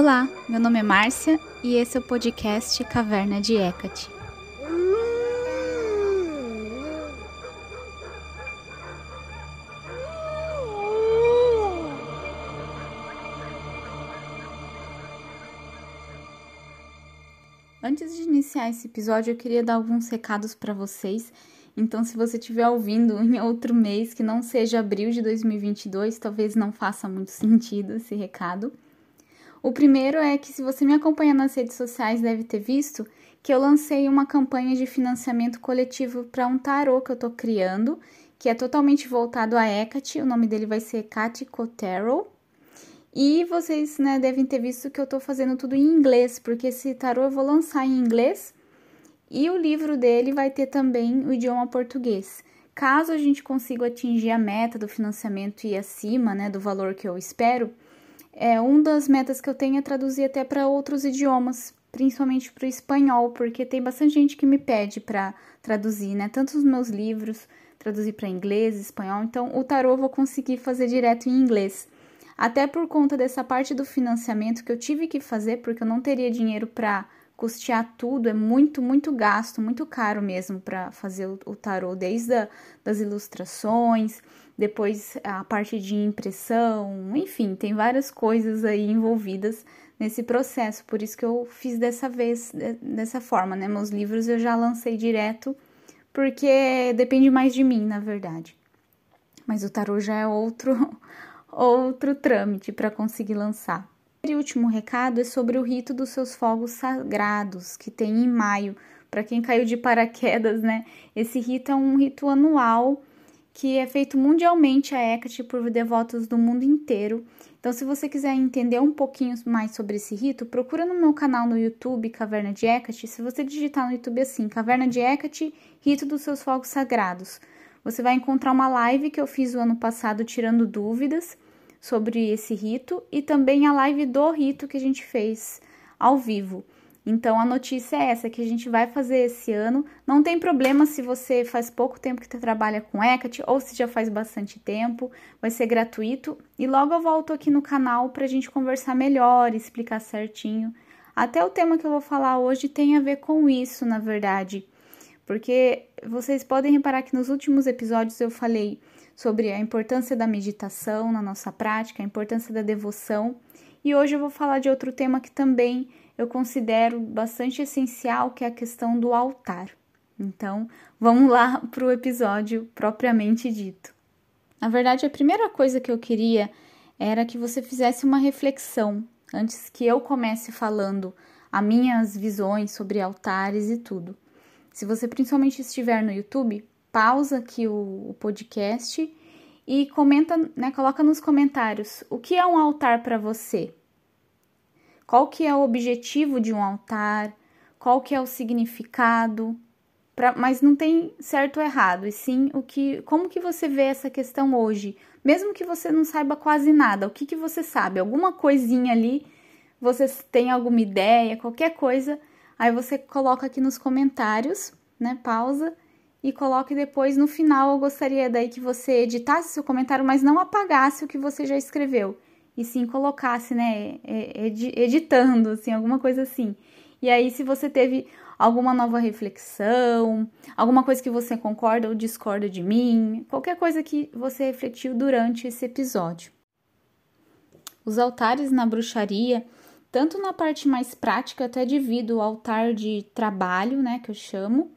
Olá, meu nome é Márcia e esse é o podcast Caverna de Hecate. Antes de iniciar esse episódio, eu queria dar alguns recados para vocês. Então, se você estiver ouvindo em outro mês que não seja abril de 2022, talvez não faça muito sentido esse recado. O primeiro é que, se você me acompanha nas redes sociais, deve ter visto que eu lancei uma campanha de financiamento coletivo para um tarô que eu estou criando, que é totalmente voltado a Hecate. O nome dele vai ser Kati Cotero. E vocês né, devem ter visto que eu estou fazendo tudo em inglês, porque esse tarô eu vou lançar em inglês e o livro dele vai ter também o idioma português. Caso a gente consiga atingir a meta do financiamento e acima né, do valor que eu espero, é, uma das metas que eu tenho é traduzir até para outros idiomas, principalmente para o espanhol, porque tem bastante gente que me pede para traduzir, né? Tanto os meus livros, traduzir para inglês, espanhol. Então, o tarô eu vou conseguir fazer direto em inglês. Até por conta dessa parte do financiamento que eu tive que fazer, porque eu não teria dinheiro para custear tudo, é muito, muito gasto, muito caro mesmo para fazer o, o tarô, desde a, das ilustrações, depois a parte de impressão, enfim, tem várias coisas aí envolvidas nesse processo. Por isso que eu fiz dessa vez, dessa forma, né? Meus livros eu já lancei direto, porque depende mais de mim, na verdade. Mas o tarô já é outro outro trâmite para conseguir lançar. E o último recado é sobre o rito dos seus fogos sagrados, que tem em maio. Para quem caiu de paraquedas, né? Esse rito é um rito anual que é feito mundialmente a Hecate por devotos do mundo inteiro. Então, se você quiser entender um pouquinho mais sobre esse rito, procura no meu canal no YouTube, Caverna de Hecate. Se você digitar no YouTube assim, Caverna de Hecate, Rito dos seus Fogos Sagrados, você vai encontrar uma live que eu fiz o ano passado tirando dúvidas sobre esse rito e também a live do rito que a gente fez ao vivo. Então a notícia é essa que a gente vai fazer esse ano. Não tem problema se você faz pouco tempo que trabalha com Hecate ou se já faz bastante tempo, vai ser gratuito e logo eu volto aqui no canal para a gente conversar melhor, explicar certinho. Até o tema que eu vou falar hoje tem a ver com isso, na verdade, porque vocês podem reparar que nos últimos episódios eu falei sobre a importância da meditação na nossa prática, a importância da devoção, e hoje eu vou falar de outro tema que também eu considero bastante essencial, que é a questão do altar. Então, vamos lá para o episódio propriamente dito. Na verdade, a primeira coisa que eu queria era que você fizesse uma reflexão antes que eu comece falando as minhas visões sobre altares e tudo. Se você principalmente estiver no YouTube, pausa aqui o, podcast e comenta, né, coloca nos comentários o que é um altar para você. Qual que é o objetivo de um altar? Qual que é o significado? Pra, mas não tem certo ou errado, e sim o que, como que você vê essa questão hoje? Mesmo que você não saiba quase nada, o que, que você sabe? Alguma coisinha ali, você tem alguma ideia, qualquer coisa, aí você coloca aqui nos comentários, né? Pausa e coloque depois no final. Eu gostaria daí que você editasse seu comentário, mas não apagasse o que você já escreveu e sim colocasse, né, editando, assim, alguma coisa assim. E aí, se você teve alguma nova reflexão, alguma coisa que você concorda ou discorda de mim, qualquer coisa que você refletiu durante esse episódio. Os altares na bruxaria, tanto na parte mais prática, até divido o altar de trabalho, né, que eu chamo,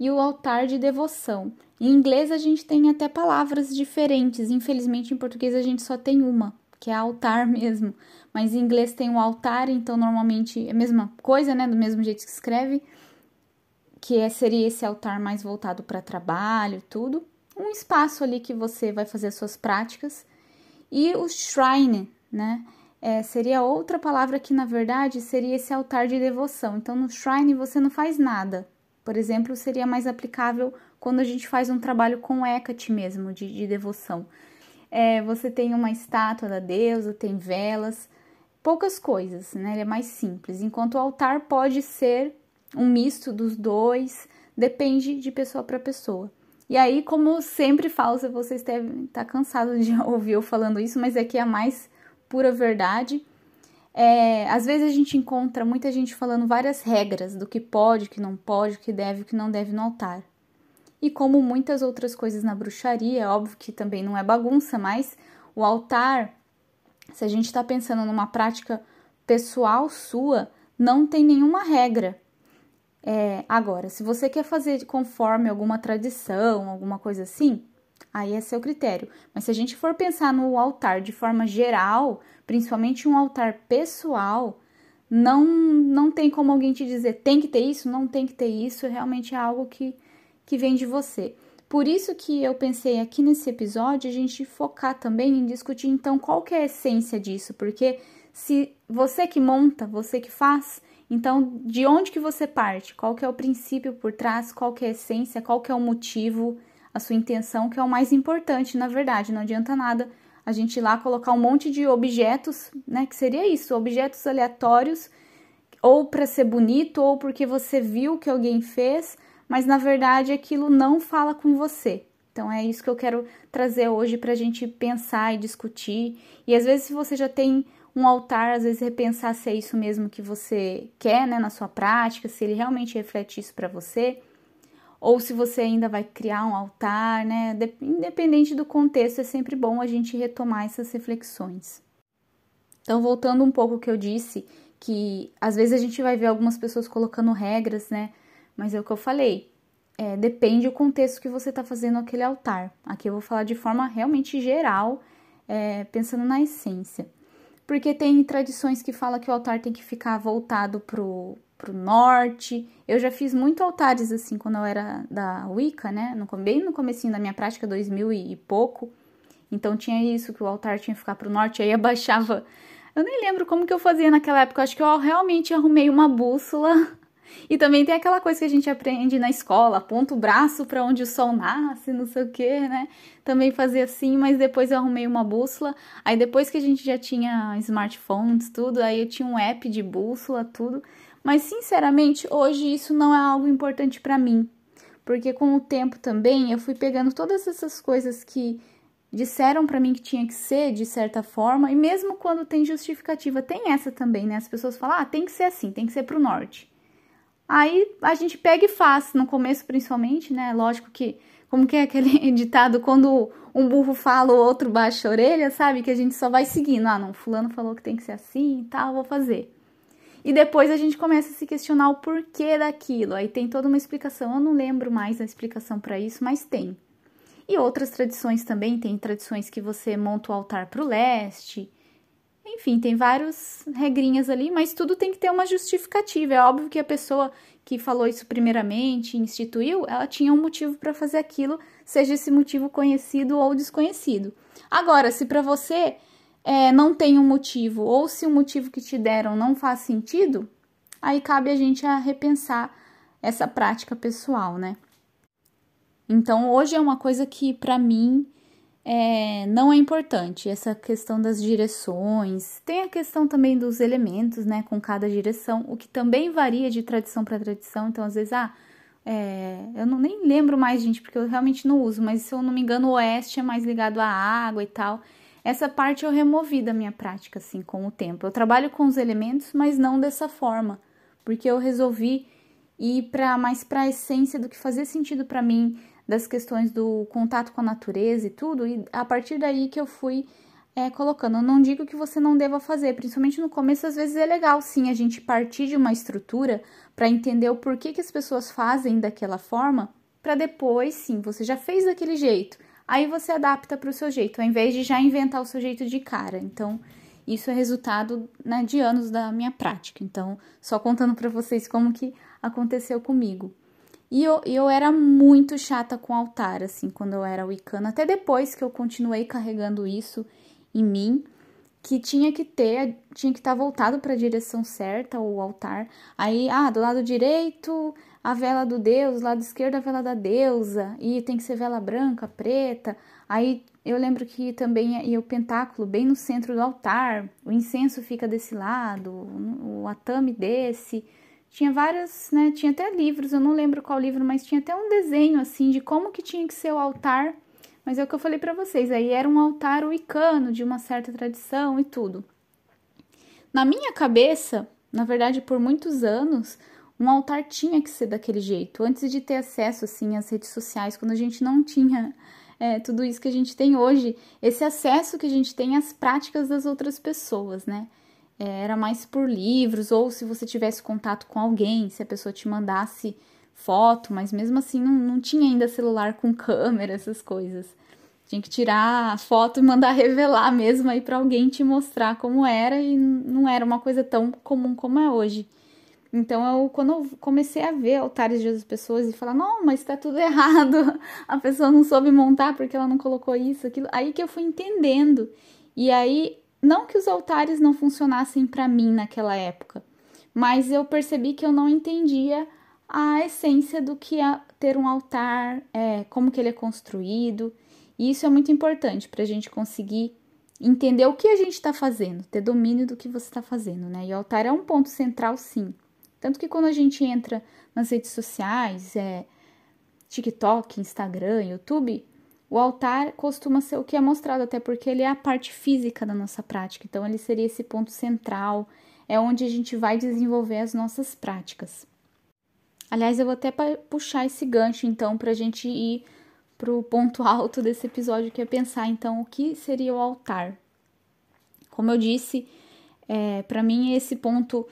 e o altar de devoção. Em inglês a gente tem até palavras diferentes, infelizmente em português a gente só tem uma, que é altar mesmo. Mas em inglês tem o altar, então normalmente é a mesma coisa, né? Do mesmo jeito que escreve, que é, seria esse altar mais voltado para trabalho, tudo. Um espaço ali que você vai fazer as suas práticas. E o shrine, né? É, seria outra palavra que na verdade seria esse altar de devoção. Então no shrine você não faz nada. Por exemplo, seria mais aplicável quando a gente faz um trabalho com Hecate mesmo, de, de devoção é, você tem uma estátua da deusa, tem velas, poucas coisas, né? Ele é mais simples. Enquanto o altar pode ser um misto dos dois, depende de pessoa para pessoa. E aí, como sempre falo, se vocês devem estar cansados de ouvir eu falando isso, mas é que é a mais pura verdade. é, às vezes a gente encontra muita gente falando várias regras do que pode, que não pode, que deve, que não deve no altar. E como muitas outras coisas na bruxaria, é óbvio que também não é bagunça, mas o altar, se a gente está pensando numa prática pessoal sua, não tem nenhuma regra. É, agora, se você quer fazer conforme alguma tradição, alguma coisa assim, aí é seu critério. Mas se a gente for pensar no altar de forma geral, principalmente um altar pessoal, não não tem como alguém te dizer tem que ter isso, não tem que ter isso, realmente é algo que, que vem de você. Por isso que eu pensei aqui nesse episódio a gente focar também em discutir então qual que é a essência disso, porque se você que monta, você que faz, então, de onde que você parte? Qual que é o princípio por trás? Qual que é a essência? Qual que é o motivo? A sua intenção, que é o mais importante, na verdade. Não adianta nada a gente ir lá colocar um monte de objetos, né? Que seria isso, objetos aleatórios, ou para ser bonito, ou porque você viu que alguém fez, mas na verdade aquilo não fala com você. Então é isso que eu quero trazer hoje para a gente pensar e discutir. E às vezes, se você já tem um altar, às vezes repensar se é isso mesmo que você quer, né, na sua prática, se ele realmente reflete isso para você, ou se você ainda vai criar um altar, né? Independente do contexto, é sempre bom a gente retomar essas reflexões. Então, voltando um pouco ao que eu disse, que às vezes a gente vai ver algumas pessoas colocando regras, né? Mas é o que eu falei, é, depende do contexto que você está fazendo aquele altar. Aqui eu vou falar de forma realmente geral, é, pensando na essência porque tem tradições que fala que o altar tem que ficar voltado pro, pro norte. Eu já fiz muito altares assim quando eu era da Wicca, né? No, bem no comecinho da minha prática, 2000 e pouco. Então tinha isso, que o altar tinha que ficar pro norte, aí abaixava. Eu nem lembro como que eu fazia naquela época, acho que eu realmente arrumei uma bússola e também tem aquela coisa que a gente aprende na escola, aponta o braço para onde o sol nasce, não sei o que, né? Também fazia assim, mas depois eu arrumei uma bússola. Aí depois que a gente já tinha smartphones, tudo, aí eu tinha um app de bússola, tudo. Mas sinceramente, hoje isso não é algo importante para mim, porque com o tempo também eu fui pegando todas essas coisas que disseram para mim que tinha que ser de certa forma, e mesmo quando tem justificativa, tem essa também, né? As pessoas falam: "Ah, tem que ser assim, tem que ser pro norte". Aí a gente pega e faz, no começo principalmente, né? Lógico que, como que é aquele ditado, quando um burro fala, o outro baixa a orelha, sabe? Que a gente só vai seguindo. Ah, não, fulano falou que tem que ser assim e tal, vou fazer. E depois a gente começa a se questionar o porquê daquilo. Aí tem toda uma explicação. Eu não lembro mais a explicação para isso, mas tem. E outras tradições também, tem tradições que você monta o altar para o leste, enfim, tem várias regrinhas ali, mas tudo tem que ter uma justificativa. É óbvio que a pessoa que falou isso primeiramente, instituiu, ela tinha um motivo para fazer aquilo, seja esse motivo conhecido ou desconhecido. Agora, se para você é, não tem um motivo, ou se o motivo que te deram não faz sentido, aí cabe a gente a repensar essa prática pessoal, né? Então, hoje é uma coisa que para mim é, não é importante essa questão das direções. Tem a questão também dos elementos, né, com cada direção, o que também varia de tradição para tradição. Então, às vezes, ah, é, eu não nem lembro mais, gente, porque eu realmente não uso, mas se eu não me engano, o oeste é mais ligado à água e tal. Essa parte eu removi da minha prática, assim, com o tempo. Eu trabalho com os elementos, mas não dessa forma, porque eu resolvi ir para mais para a essência do que fazia sentido para mim das questões do contato com a natureza e tudo, e a partir daí que eu fui é, colocando. Eu não digo que você não deva fazer, principalmente no começo, às vezes é legal sim a gente partir de uma estrutura para entender o porquê que as pessoas fazem daquela forma, para depois, sim, você já fez daquele jeito, aí você adapta para o seu jeito, ao invés de já inventar o seu jeito de cara. Então, isso é resultado né, de anos da minha prática. Então, só contando para vocês como que aconteceu comigo. E eu, eu era muito chata com altar, assim, quando eu era wicana. Até depois que eu continuei carregando isso em mim, que tinha que ter, tinha que estar tá voltado para a direção certa, o altar. Aí, ah, do lado direito, a vela do deus, lado esquerdo, a vela da deusa. E tem que ser vela branca, preta. Aí eu lembro que também ia o pentáculo bem no centro do altar. O incenso fica desse lado, o atame desse tinha várias, né? Tinha até livros, eu não lembro qual livro, mas tinha até um desenho assim de como que tinha que ser o altar. Mas é o que eu falei para vocês, aí era um altar wicano de uma certa tradição e tudo. Na minha cabeça, na verdade, por muitos anos, um altar tinha que ser daquele jeito. Antes de ter acesso assim às redes sociais, quando a gente não tinha é, tudo isso que a gente tem hoje, esse acesso que a gente tem às práticas das outras pessoas, né? É, era mais por livros, ou se você tivesse contato com alguém, se a pessoa te mandasse foto, mas mesmo assim não, não tinha ainda celular com câmera, essas coisas. Tinha que tirar a foto e mandar revelar mesmo aí para alguém te mostrar como era e não era uma coisa tão comum como é hoje. Então, eu, quando eu comecei a ver altares de outras pessoas e falar, não, mas tá tudo errado, a pessoa não soube montar porque ela não colocou isso, aquilo, aí que eu fui entendendo. E aí, não que os altares não funcionassem para mim naquela época, mas eu percebi que eu não entendia a essência do que é ter um altar, é, como que ele é construído. E isso é muito importante para a gente conseguir entender o que a gente está fazendo, ter domínio do que você está fazendo, né? E o altar é um ponto central, sim. Tanto que quando a gente entra nas redes sociais, é, TikTok, Instagram, YouTube, o altar costuma ser o que é mostrado, até porque ele é a parte física da nossa prática. Então, ele seria esse ponto central, é onde a gente vai desenvolver as nossas práticas. Aliás, eu vou até puxar esse gancho, então, para a gente ir para o ponto alto desse episódio, que é pensar, então, o que seria o altar. Como eu disse, é, para mim, esse ponto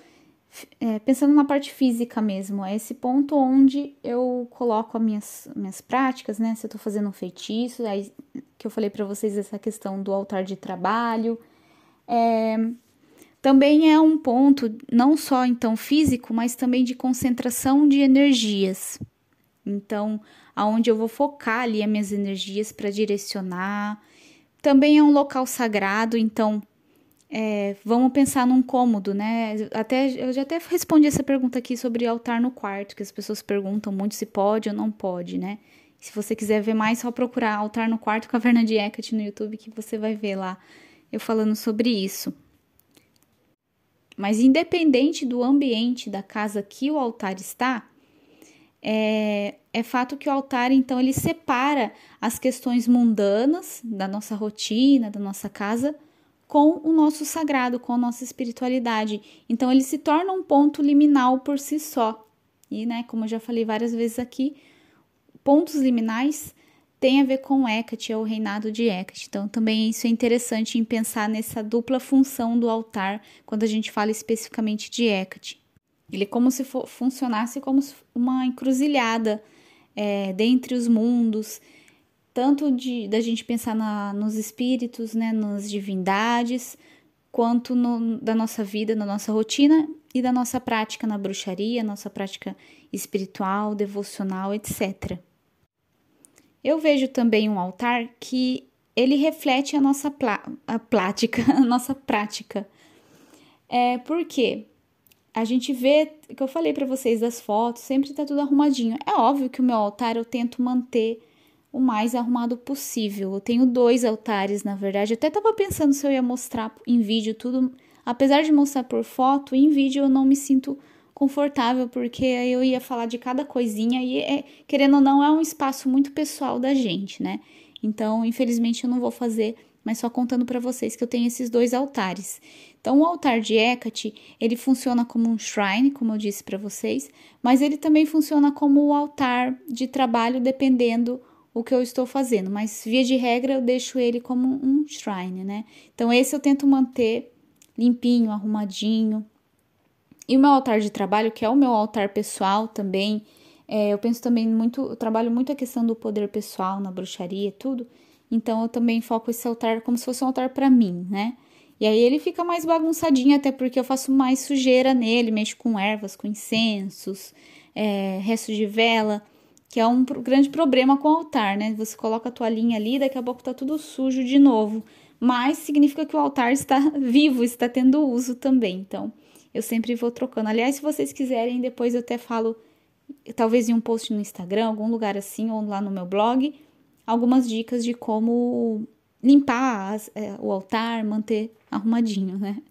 é, pensando na parte física mesmo, é esse ponto onde eu coloco as minhas, minhas práticas, né? Se eu tô fazendo um feitiço, aí que eu falei para vocês essa questão do altar de trabalho. É, também é um ponto não só então físico, mas também de concentração de energias. Então, aonde eu vou focar ali as minhas energias para direcionar. Também é um local sagrado, então é, vamos pensar num cômodo, né? Até, eu já até respondi essa pergunta aqui sobre altar no quarto, que as pessoas perguntam muito se pode ou não pode, né? Se você quiser ver mais, só procurar altar no quarto Caverna de Hecate no YouTube que você vai ver lá eu falando sobre isso. Mas independente do ambiente da casa que o altar está, é, é fato que o altar, então, ele separa as questões mundanas da nossa rotina, da nossa casa, com o nosso sagrado, com a nossa espiritualidade. Então ele se torna um ponto liminal por si só. E, né, como eu já falei várias vezes aqui, pontos liminais têm a ver com Hecate, é o reinado de Hecate. Então também isso é interessante em pensar nessa dupla função do altar quando a gente fala especificamente de Hecate. Ele é como se for, funcionasse como uma encruzilhada é, dentre os mundos, tanto de da gente pensar na, nos espíritos, né, nas divindades, quanto no, da nossa vida, na nossa rotina e da nossa prática na bruxaria, nossa prática espiritual, devocional, etc. Eu vejo também um altar que ele reflete a nossa plá a plática, a nossa prática. É porque a gente vê, que eu falei para vocês das fotos, sempre tá tudo arrumadinho. É óbvio que o meu altar eu tento manter o mais arrumado possível. Eu tenho dois altares, na verdade. Eu até estava pensando se eu ia mostrar em vídeo tudo. Apesar de mostrar por foto, em vídeo eu não me sinto confortável, porque eu ia falar de cada coisinha e, é, querendo ou não, é um espaço muito pessoal da gente, né? Então, infelizmente, eu não vou fazer, mas só contando para vocês que eu tenho esses dois altares. Então, o altar de Hecate, ele funciona como um shrine, como eu disse para vocês, mas ele também funciona como o altar de trabalho, dependendo o que eu estou fazendo, mas via de regra eu deixo ele como um shrine, né? Então esse eu tento manter limpinho, arrumadinho. E o meu altar de trabalho, que é o meu altar pessoal também, é, eu penso também muito, eu trabalho muito a questão do poder pessoal na bruxaria, tudo. Então eu também foco esse altar como se fosse um altar para mim, né? E aí ele fica mais bagunçadinho, até porque eu faço mais sujeira nele, mexo com ervas, com incensos, é, restos de vela que é um grande problema com o altar, né? Você coloca a toalhinha ali, daqui a pouco tá tudo sujo de novo. Mas significa que o altar está vivo, está tendo uso também. Então, eu sempre vou trocando. Aliás, se vocês quiserem, depois eu até falo, talvez em um post no Instagram, algum lugar assim, ou lá no meu blog, algumas dicas de como limpar as, é, o altar, manter arrumadinho, né?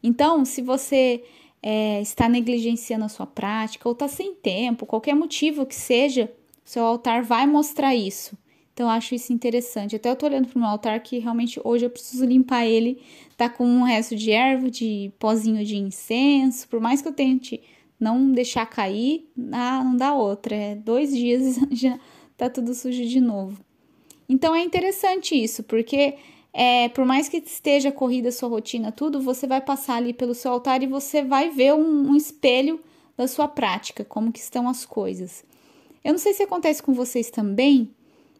Então, se você é, está negligenciando a sua prática ou está sem tempo, qualquer motivo que seja, seu altar vai mostrar isso. Então, eu acho isso interessante. Até eu tô olhando pro meu altar que realmente hoje eu preciso limpar ele. Tá com um resto de erva, de pozinho de incenso. Por mais que eu tente não deixar cair, não dá outra. É dois dias já tá tudo sujo de novo. Então, é interessante isso, porque é, por mais que esteja corrida a sua rotina, tudo, você vai passar ali pelo seu altar e você vai ver um, um espelho da sua prática, como que estão as coisas. Eu não sei se acontece com vocês também,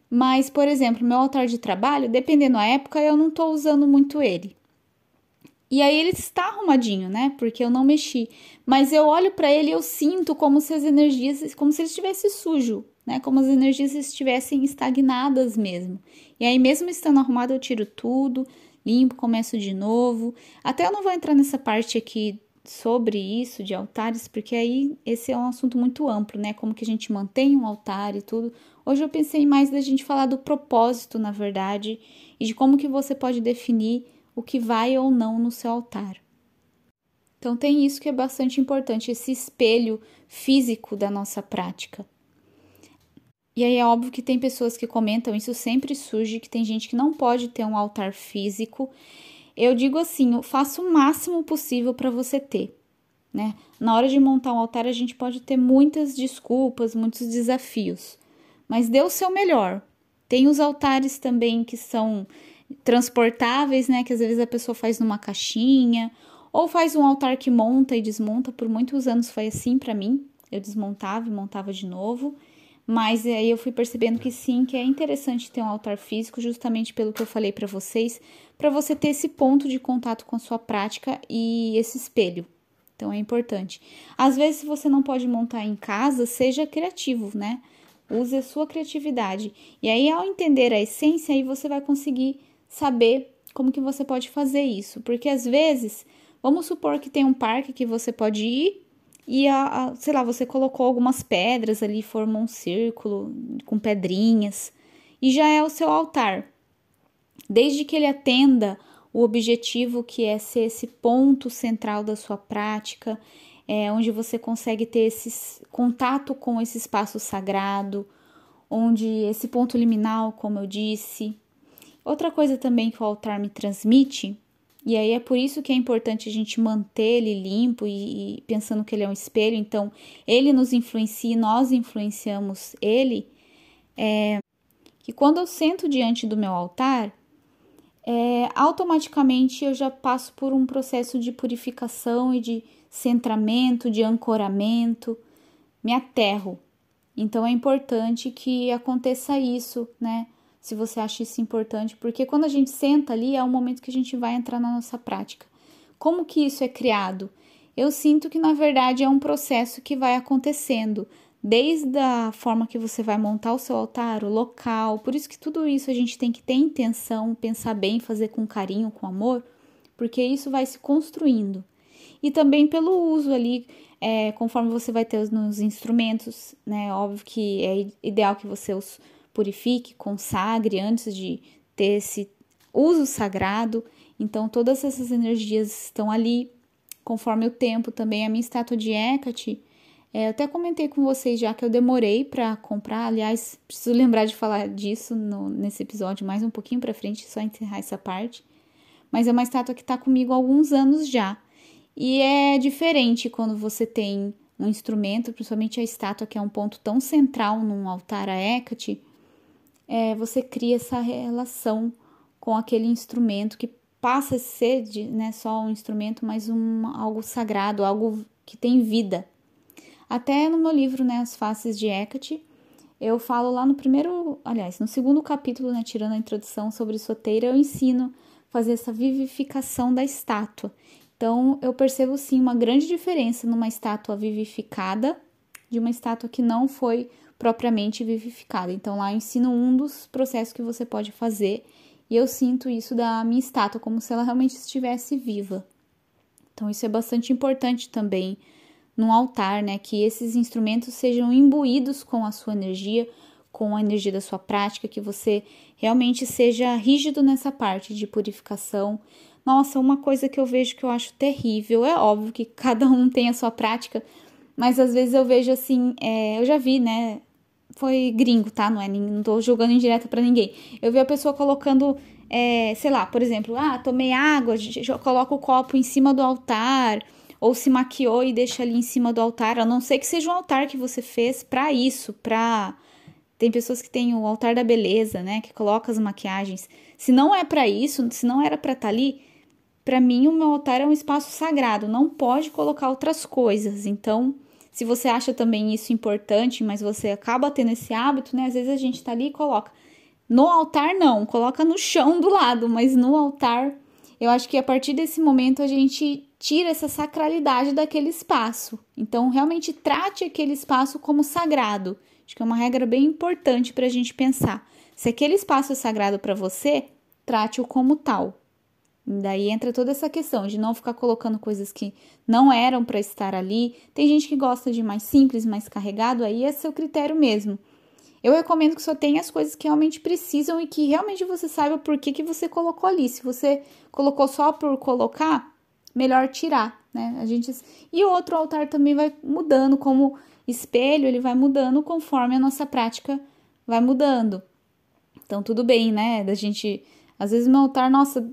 mas, por exemplo, meu altar de trabalho, dependendo da época, eu não estou usando muito ele. E aí ele está arrumadinho, né? Porque eu não mexi. Mas eu olho para ele e eu sinto como se as energias, como se ele estivesse sujo, né? Como as energias estivessem estagnadas mesmo. E aí, mesmo estando arrumado, eu tiro tudo, limpo, começo de novo. Até eu não vou entrar nessa parte aqui sobre isso de altares, porque aí esse é um assunto muito amplo, né? Como que a gente mantém um altar e tudo. Hoje eu pensei mais da gente falar do propósito, na verdade, e de como que você pode definir o que vai ou não no seu altar. Então tem isso que é bastante importante, esse espelho físico da nossa prática. E aí é óbvio que tem pessoas que comentam, isso sempre surge, que tem gente que não pode ter um altar físico eu digo assim, faça o máximo possível para você ter, né? Na hora de montar um altar, a gente pode ter muitas desculpas, muitos desafios, mas dê o seu melhor. Tem os altares também que são transportáveis, né? Que às vezes a pessoa faz numa caixinha, ou faz um altar que monta e desmonta. Por muitos anos foi assim para mim. Eu desmontava e montava de novo. Mas aí eu fui percebendo que sim, que é interessante ter um altar físico, justamente pelo que eu falei para vocês, para você ter esse ponto de contato com a sua prática e esse espelho. Então é importante. Às vezes, se você não pode montar em casa, seja criativo, né? Use a sua criatividade. E aí, ao entender a essência, aí você vai conseguir saber como que você pode fazer isso. Porque às vezes, vamos supor que tem um parque que você pode ir e, a, a, sei lá, você colocou algumas pedras ali, formou um círculo com pedrinhas e já é o seu altar. Desde que ele atenda o objetivo que é ser esse ponto central da sua prática, é, onde você consegue ter esse contato com esse espaço sagrado, onde esse ponto liminal, como eu disse. Outra coisa também que o altar me transmite e aí é por isso que é importante a gente manter ele limpo e, e pensando que ele é um espelho. Então, ele nos influencia e nós influenciamos ele. É, que quando eu sento diante do meu altar, é, automaticamente eu já passo por um processo de purificação e de centramento, de ancoramento, me aterro. Então é importante que aconteça isso, né? Se você acha isso importante, porque quando a gente senta ali é o momento que a gente vai entrar na nossa prática. Como que isso é criado? Eu sinto que na verdade é um processo que vai acontecendo, desde a forma que você vai montar o seu altar, o local. Por isso que tudo isso a gente tem que ter intenção, pensar bem, fazer com carinho, com amor, porque isso vai se construindo. E também pelo uso ali, é, conforme você vai ter nos instrumentos, né? Óbvio que é ideal que você os purifique, consagre antes de ter esse uso sagrado. Então, todas essas energias estão ali conforme o tempo também. A minha estátua de Hecate, é, eu até comentei com vocês já que eu demorei para comprar. Aliás, preciso lembrar de falar disso no, nesse episódio mais um pouquinho para frente, só encerrar essa parte. Mas é uma estátua que está comigo há alguns anos já. E é diferente quando você tem um instrumento, principalmente a estátua, que é um ponto tão central num altar a Hecate, é, você cria essa relação com aquele instrumento que passa a ser de, né, só um instrumento, mas um, algo sagrado, algo que tem vida. Até no meu livro, né, As Faces de Hecate, eu falo lá no primeiro, aliás, no segundo capítulo, né, tirando a introdução sobre soteira, eu ensino fazer essa vivificação da estátua. Então, eu percebo sim uma grande diferença numa estátua vivificada de uma estátua que não foi propriamente vivificada. Então lá eu ensino um dos processos que você pode fazer e eu sinto isso da minha estátua como se ela realmente estivesse viva. Então isso é bastante importante também no altar, né, que esses instrumentos sejam imbuídos com a sua energia, com a energia da sua prática, que você realmente seja rígido nessa parte de purificação. Nossa, uma coisa que eu vejo que eu acho terrível, é óbvio que cada um tem a sua prática, mas às vezes eu vejo assim, é, eu já vi, né, foi gringo, tá? Não é, não tô jogando indireta para ninguém. Eu vi a pessoa colocando, é, sei lá, por exemplo, ah, tomei água, coloca o copo em cima do altar, ou se maquiou e deixa ali em cima do altar, a não ser que seja um altar que você fez para isso, para tem pessoas que têm o altar da beleza, né, que coloca as maquiagens. Se não é para isso, se não era para estar tá ali, para mim o meu altar é um espaço sagrado, não pode colocar outras coisas. Então, se você acha também isso importante, mas você acaba tendo esse hábito, né? Às vezes a gente tá ali e coloca. No altar, não, coloca no chão do lado, mas no altar, eu acho que a partir desse momento a gente tira essa sacralidade daquele espaço. Então, realmente trate aquele espaço como sagrado. Acho que é uma regra bem importante para a gente pensar. Se aquele espaço é sagrado para você, trate-o como tal. Daí entra toda essa questão de não ficar colocando coisas que não eram para estar ali. Tem gente que gosta de mais simples, mais carregado, aí é seu critério mesmo. Eu recomendo que só tenha as coisas que realmente precisam e que realmente você saiba por que, que você colocou ali. Se você colocou só por colocar, melhor tirar, né? A gente e o outro altar também vai mudando como espelho, ele vai mudando conforme a nossa prática vai mudando. Então tudo bem, né? Da gente às vezes meu altar, nossa,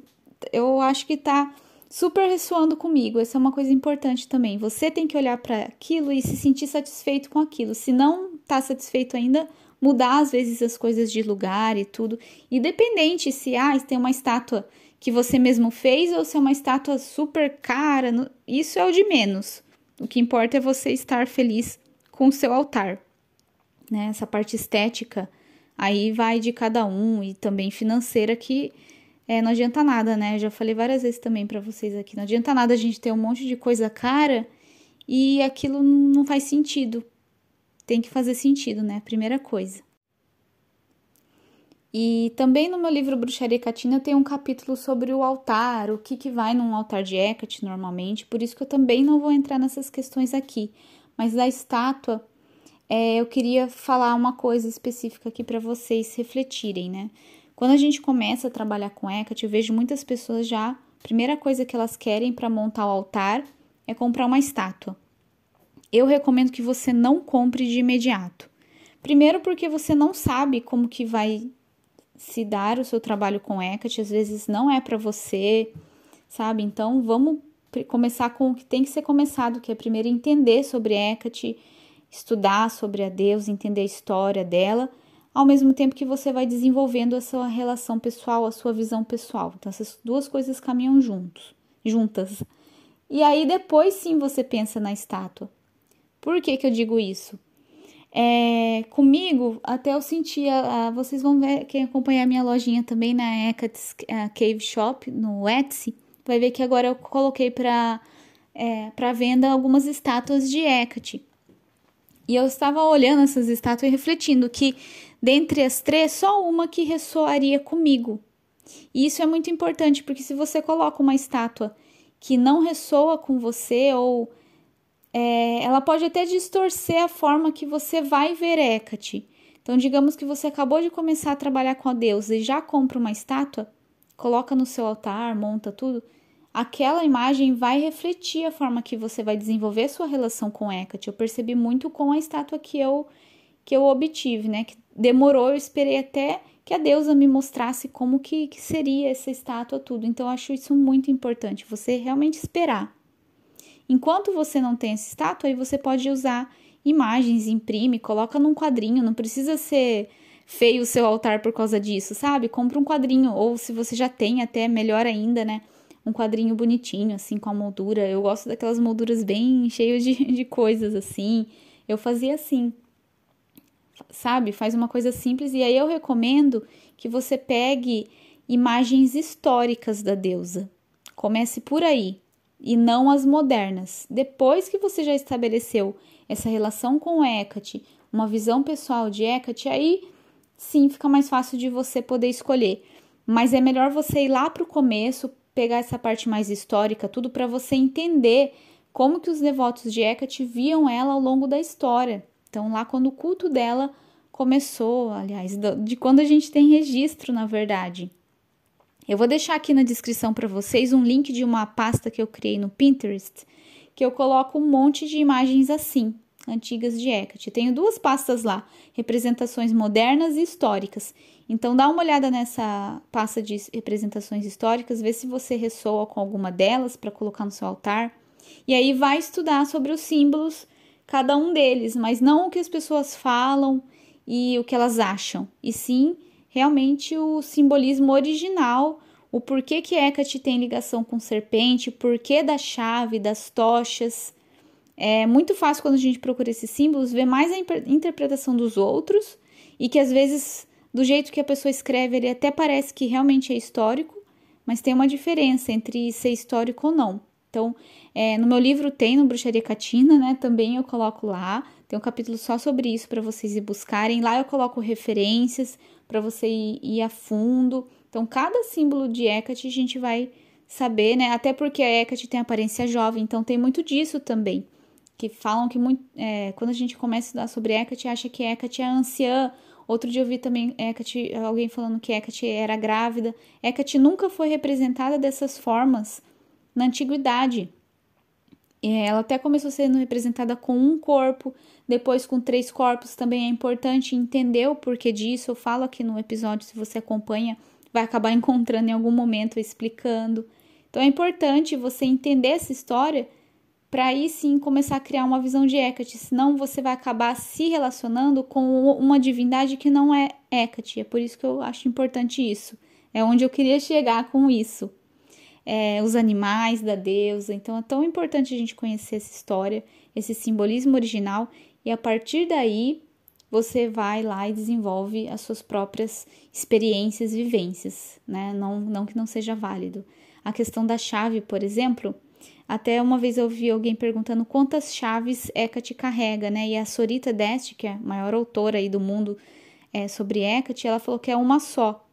eu acho que tá super ressoando comigo. Essa é uma coisa importante também. Você tem que olhar para aquilo e se sentir satisfeito com aquilo. Se não tá satisfeito ainda, mudar às vezes as coisas de lugar e tudo. Independente se ah, tem uma estátua que você mesmo fez ou se é uma estátua super cara, isso é o de menos. O que importa é você estar feliz com o seu altar. Né? Essa parte estética aí vai de cada um e também financeira que é, não adianta nada, né? Eu já falei várias vezes também para vocês aqui. Não adianta nada a gente ter um monte de coisa cara e aquilo não faz sentido. Tem que fazer sentido, né? Primeira coisa. E também no meu livro Bruxaria Catina tem um capítulo sobre o altar, o que, que vai num altar de Hecate normalmente, por isso que eu também não vou entrar nessas questões aqui. Mas da estátua, é, eu queria falar uma coisa específica aqui para vocês refletirem, né? Quando a gente começa a trabalhar com Hecate, eu vejo muitas pessoas já, a primeira coisa que elas querem para montar o altar é comprar uma estátua. Eu recomendo que você não compre de imediato. Primeiro porque você não sabe como que vai se dar o seu trabalho com Hecate, às vezes não é para você, sabe? Então vamos começar com o que tem que ser começado, que é primeiro entender sobre Hecate, estudar sobre a Deus, entender a história dela ao mesmo tempo que você vai desenvolvendo a sua relação pessoal, a sua visão pessoal. Então, essas duas coisas caminham juntos, juntas. E aí, depois sim, você pensa na estátua. Por que, que eu digo isso? É, comigo, até eu senti, vocês vão ver, quem acompanhar minha lojinha também na Hecate Cave Shop, no Etsy, vai ver que agora eu coloquei para é, para venda algumas estátuas de Hecate. E eu estava olhando essas estátuas e refletindo que Dentre as três, só uma que ressoaria comigo. E isso é muito importante, porque se você coloca uma estátua que não ressoa com você, ou é, ela pode até distorcer a forma que você vai ver Hecate. Então, digamos que você acabou de começar a trabalhar com a deusa e já compra uma estátua, coloca no seu altar, monta tudo, aquela imagem vai refletir a forma que você vai desenvolver sua relação com Hecate. Eu percebi muito com a estátua que eu que eu obtive, né? Que demorou, eu esperei até que a deusa me mostrasse como que, que seria essa estátua tudo. Então eu acho isso muito importante, você realmente esperar. Enquanto você não tem essa estátua, aí você pode usar imagens, imprime, coloca num quadrinho, não precisa ser feio o seu altar por causa disso, sabe? Compra um quadrinho, ou se você já tem, até melhor ainda, né? Um quadrinho bonitinho, assim, com a moldura. Eu gosto daquelas molduras bem cheias de, de coisas, assim. Eu fazia assim sabe? Faz uma coisa simples e aí eu recomendo que você pegue imagens históricas da deusa. Comece por aí e não as modernas. Depois que você já estabeleceu essa relação com Hecate, uma visão pessoal de Hecate, aí sim fica mais fácil de você poder escolher. Mas é melhor você ir lá para o começo, pegar essa parte mais histórica, tudo para você entender como que os devotos de Hecate viam ela ao longo da história. Então, lá quando o culto dela começou, aliás, de quando a gente tem registro, na verdade. Eu vou deixar aqui na descrição para vocês um link de uma pasta que eu criei no Pinterest, que eu coloco um monte de imagens assim. Antigas de Hecate. Tenho duas pastas lá, representações modernas e históricas. Então dá uma olhada nessa pasta de representações históricas, vê se você ressoa com alguma delas para colocar no seu altar. E aí vai estudar sobre os símbolos, cada um deles, mas não o que as pessoas falam e o que elas acham, e sim realmente o simbolismo original, o porquê que Hecate tem ligação com serpente, o porquê da chave, das tochas. É muito fácil quando a gente procura esses símbolos ver mais a interpretação dos outros e que às vezes do jeito que a pessoa escreve ele até parece que realmente é histórico, mas tem uma diferença entre ser histórico ou não. Então, é, no meu livro tem no Bruxaria Catina, né? Também eu coloco lá. Tem um capítulo só sobre isso para vocês ir buscarem. Lá eu coloco referências para você ir, ir, a fundo. Então, cada símbolo de Hecate a gente vai saber, né? Até porque a Hecate tem aparência jovem, então tem muito disso também. Que falam que muito, é, quando a gente começa a estudar sobre Hecate, acha que Hecate é anciã. Outro dia eu vi também Hecate, alguém falando que Hecate era grávida. Hecate nunca foi representada dessas formas na antiguidade. Ela até começou sendo representada com um corpo, depois com três corpos. Também é importante entender o porquê disso. Eu falo aqui no episódio, se você acompanha, vai acabar encontrando em algum momento explicando. Então é importante você entender essa história para aí sim começar a criar uma visão de Hecate, senão você vai acabar se relacionando com uma divindade que não é Hecate. É por isso que eu acho importante isso. É onde eu queria chegar com isso é, os animais da deusa. Então é tão importante a gente conhecer essa história, esse simbolismo original, e a partir daí você vai lá e desenvolve as suas próprias experiências, vivências, né? Não, não que não seja válido. A questão da chave, por exemplo, até uma vez eu vi alguém perguntando quantas chaves Hecate carrega, né? E a Sorita Deste, que é a maior autora aí do mundo é, sobre Hecate, ela falou que é uma só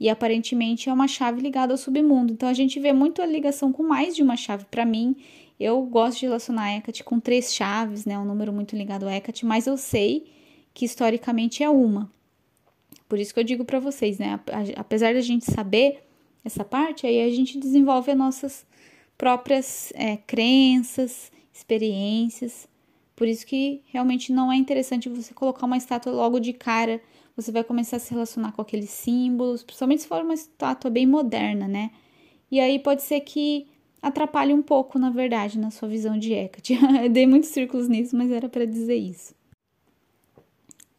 e aparentemente é uma chave ligada ao submundo. Então a gente vê muito a ligação com mais de uma chave. Para mim, eu gosto de relacionar Hecate com três chaves, né? Um número muito ligado a Hecate, mas eu sei que historicamente é uma. Por isso que eu digo para vocês, né? Apesar da gente saber essa parte, aí a gente desenvolve as nossas próprias é, crenças, experiências. Por isso que realmente não é interessante você colocar uma estátua logo de cara você vai começar a se relacionar com aqueles símbolos, principalmente se for uma estátua bem moderna, né? E aí pode ser que atrapalhe um pouco, na verdade, na sua visão de Hecate. eu dei muitos círculos nisso, mas era para dizer isso.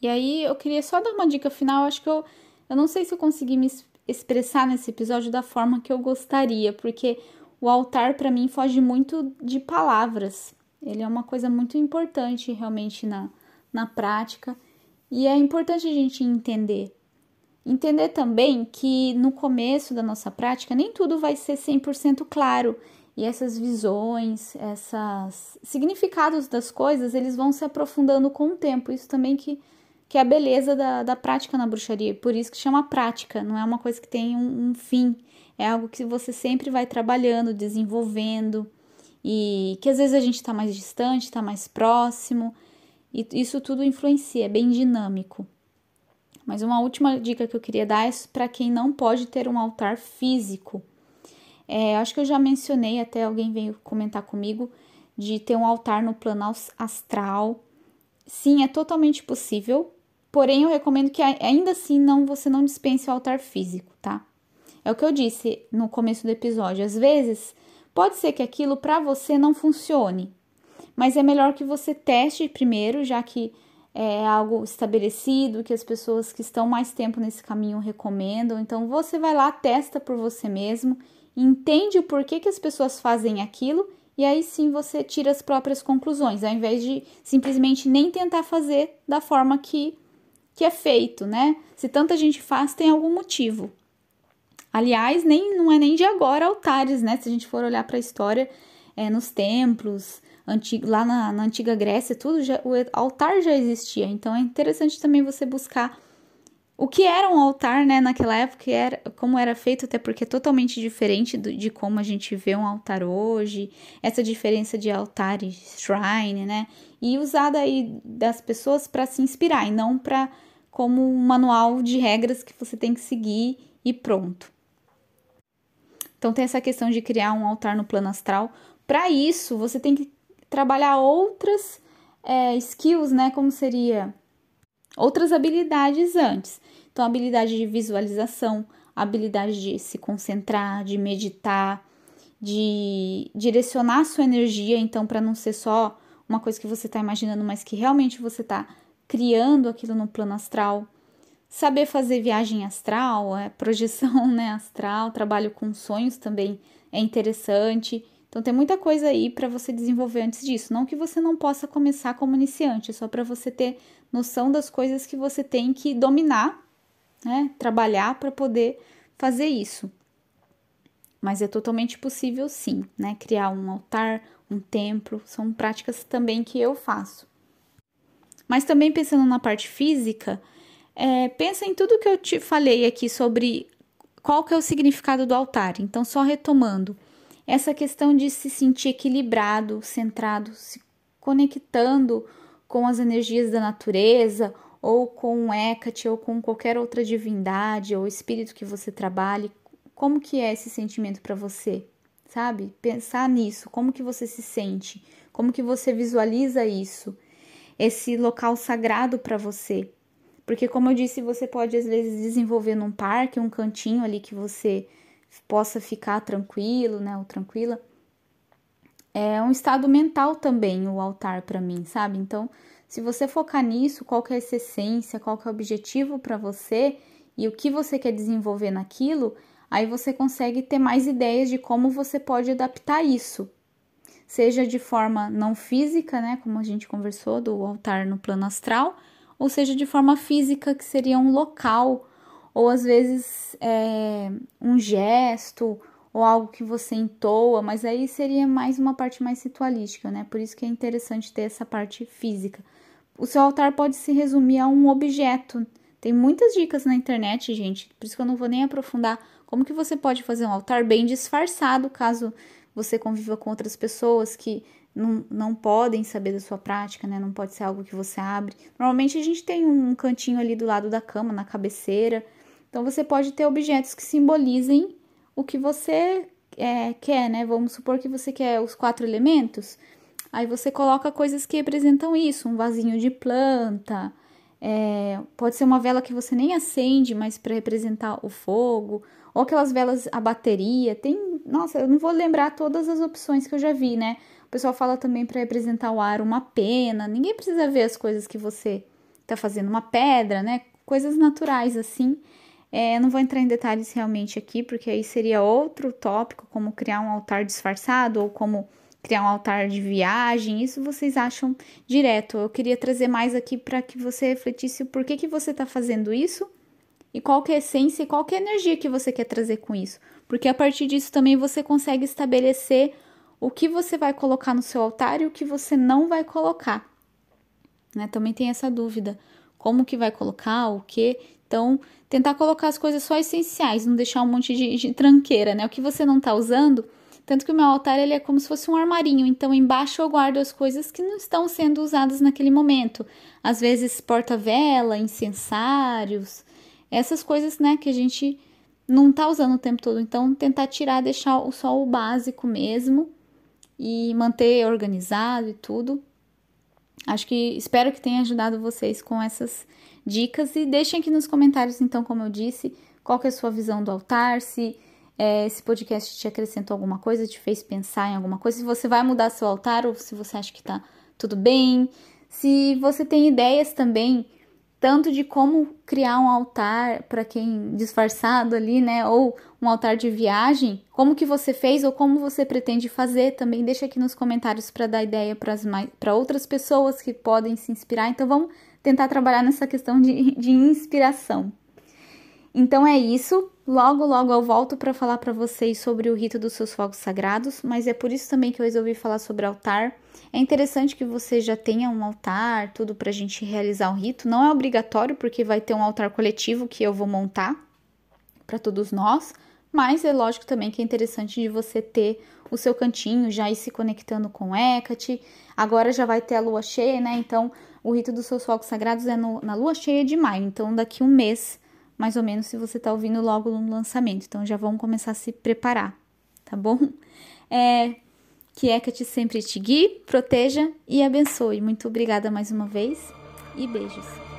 E aí eu queria só dar uma dica final, acho que eu eu não sei se eu consegui me expressar nesse episódio da forma que eu gostaria, porque o altar para mim foge muito de palavras. Ele é uma coisa muito importante realmente na, na prática. E é importante a gente entender. Entender também que no começo da nossa prática nem tudo vai ser 100% claro. E essas visões, esses significados das coisas, eles vão se aprofundando com o tempo. Isso também que, que é a beleza da, da prática na bruxaria. Por isso que chama prática, não é uma coisa que tem um, um fim. É algo que você sempre vai trabalhando, desenvolvendo. E que às vezes a gente está mais distante, está mais próximo. E isso tudo influencia, é bem dinâmico. Mas uma última dica que eu queria dar é para quem não pode ter um altar físico. É, acho que eu já mencionei, até alguém veio comentar comigo, de ter um altar no plano astral. Sim, é totalmente possível, porém eu recomendo que ainda assim não você não dispense o altar físico, tá? É o que eu disse no começo do episódio. Às vezes, pode ser que aquilo para você não funcione, mas é melhor que você teste primeiro, já que é algo estabelecido, que as pessoas que estão mais tempo nesse caminho recomendam. Então você vai lá, testa por você mesmo, entende o porquê que as pessoas fazem aquilo e aí sim você tira as próprias conclusões, ao invés de simplesmente nem tentar fazer da forma que, que é feito, né? Se tanta gente faz, tem algum motivo. Aliás, nem não é nem de agora altares, né? Se a gente for olhar para a história, é, nos templos, antigo, lá na, na antiga Grécia, tudo já, o altar já existia. Então é interessante também você buscar o que era um altar, né, naquela época, era, como era feito, até porque é totalmente diferente do, de como a gente vê um altar hoje, essa diferença de altar e shrine, né, e usada aí das pessoas para se inspirar e não para como um manual de regras que você tem que seguir e pronto. Então tem essa questão de criar um altar no plano astral. Para isso, você tem que trabalhar outras é, skills, né? Como seria outras habilidades antes. Então, habilidade de visualização, habilidade de se concentrar, de meditar, de direcionar a sua energia, então, para não ser só uma coisa que você está imaginando, mas que realmente você está criando aquilo no plano astral. Saber fazer viagem astral, é, projeção né, astral, trabalho com sonhos também é interessante. Então tem muita coisa aí para você desenvolver antes disso. Não que você não possa começar como iniciante, é só para você ter noção das coisas que você tem que dominar, né? Trabalhar para poder fazer isso. Mas é totalmente possível sim, né? Criar um altar, um templo, são práticas também que eu faço. Mas também pensando na parte física, é, pensa em tudo que eu te falei aqui sobre qual que é o significado do altar. Então, só retomando, essa questão de se sentir equilibrado, centrado, se conectando com as energias da natureza, ou com Hecate, ou com qualquer outra divindade ou espírito que você trabalhe, como que é esse sentimento para você? Sabe? Pensar nisso, como que você se sente? Como que você visualiza isso? esse local sagrado para você. Porque, como eu disse, você pode às vezes desenvolver num parque, um cantinho ali que você possa ficar tranquilo, né, ou tranquila. É um estado mental também o altar para mim, sabe? Então, se você focar nisso, qual que é essa essência, qual que é o objetivo para você e o que você quer desenvolver naquilo, aí você consegue ter mais ideias de como você pode adaptar isso seja de forma não física, né, como a gente conversou, do altar no plano astral, ou seja de forma física, que seria um local, ou às vezes é, um gesto, ou algo que você entoa, mas aí seria mais uma parte mais ritualística, né? Por isso que é interessante ter essa parte física. O seu altar pode se resumir a um objeto. Tem muitas dicas na internet, gente, por isso que eu não vou nem aprofundar como que você pode fazer um altar bem disfarçado, caso você conviva com outras pessoas que não, não podem saber da sua prática, né? Não pode ser algo que você abre. Normalmente a gente tem um cantinho ali do lado da cama, na cabeceira. Então você pode ter objetos que simbolizem o que você é, quer, né? Vamos supor que você quer os quatro elementos. Aí você coloca coisas que representam isso, um vasinho de planta, é, pode ser uma vela que você nem acende, mas para representar o fogo, ou aquelas velas a bateria. Tem, nossa, eu não vou lembrar todas as opções que eu já vi, né? Pessoal fala também para representar o ar uma pena. Ninguém precisa ver as coisas que você tá fazendo, uma pedra, né? Coisas naturais assim. É, não vou entrar em detalhes realmente aqui, porque aí seria outro tópico, como criar um altar disfarçado ou como criar um altar de viagem. Isso vocês acham direto. Eu queria trazer mais aqui para que você refletisse o porquê que você está fazendo isso e qual que é a essência e qual que é a energia que você quer trazer com isso. Porque a partir disso também você consegue estabelecer o que você vai colocar no seu altar e o que você não vai colocar. Né? Também tem essa dúvida. Como que vai colocar, o que. Então, tentar colocar as coisas só essenciais, não deixar um monte de, de tranqueira, né? O que você não está usando. Tanto que o meu altar ele é como se fosse um armarinho, então embaixo eu guardo as coisas que não estão sendo usadas naquele momento. Às vezes porta-vela, incensários, essas coisas, né, que a gente não tá usando o tempo todo. Então, tentar tirar, deixar só o básico mesmo e manter organizado e tudo. Acho que espero que tenha ajudado vocês com essas dicas e deixem aqui nos comentários, então, como eu disse, qual é a sua visão do altar, se é, esse podcast te acrescentou alguma coisa, te fez pensar em alguma coisa, se você vai mudar seu altar ou se você acha que tá tudo bem, se você tem ideias também tanto de como criar um altar para quem disfarçado ali, né, ou um altar de viagem, como que você fez ou como você pretende fazer, também deixa aqui nos comentários para dar ideia para outras pessoas que podem se inspirar. Então vamos tentar trabalhar nessa questão de, de inspiração. Então é isso. Logo, logo eu volto para falar para vocês sobre o rito dos seus fogos sagrados, mas é por isso também que eu resolvi falar sobre altar. É interessante que você já tenha um altar, tudo para a gente realizar o rito. Não é obrigatório, porque vai ter um altar coletivo que eu vou montar para todos nós, mas é lógico também que é interessante de você ter o seu cantinho, já ir se conectando com Hecate. Agora já vai ter a lua cheia, né? Então, o rito dos seus fogos sagrados é no, na lua cheia de maio. Então, daqui um mês mais ou menos se você está ouvindo logo no lançamento. Então já vamos começar a se preparar, tá bom? É, Que Hecate sempre te guie, proteja e abençoe. Muito obrigada mais uma vez e beijos.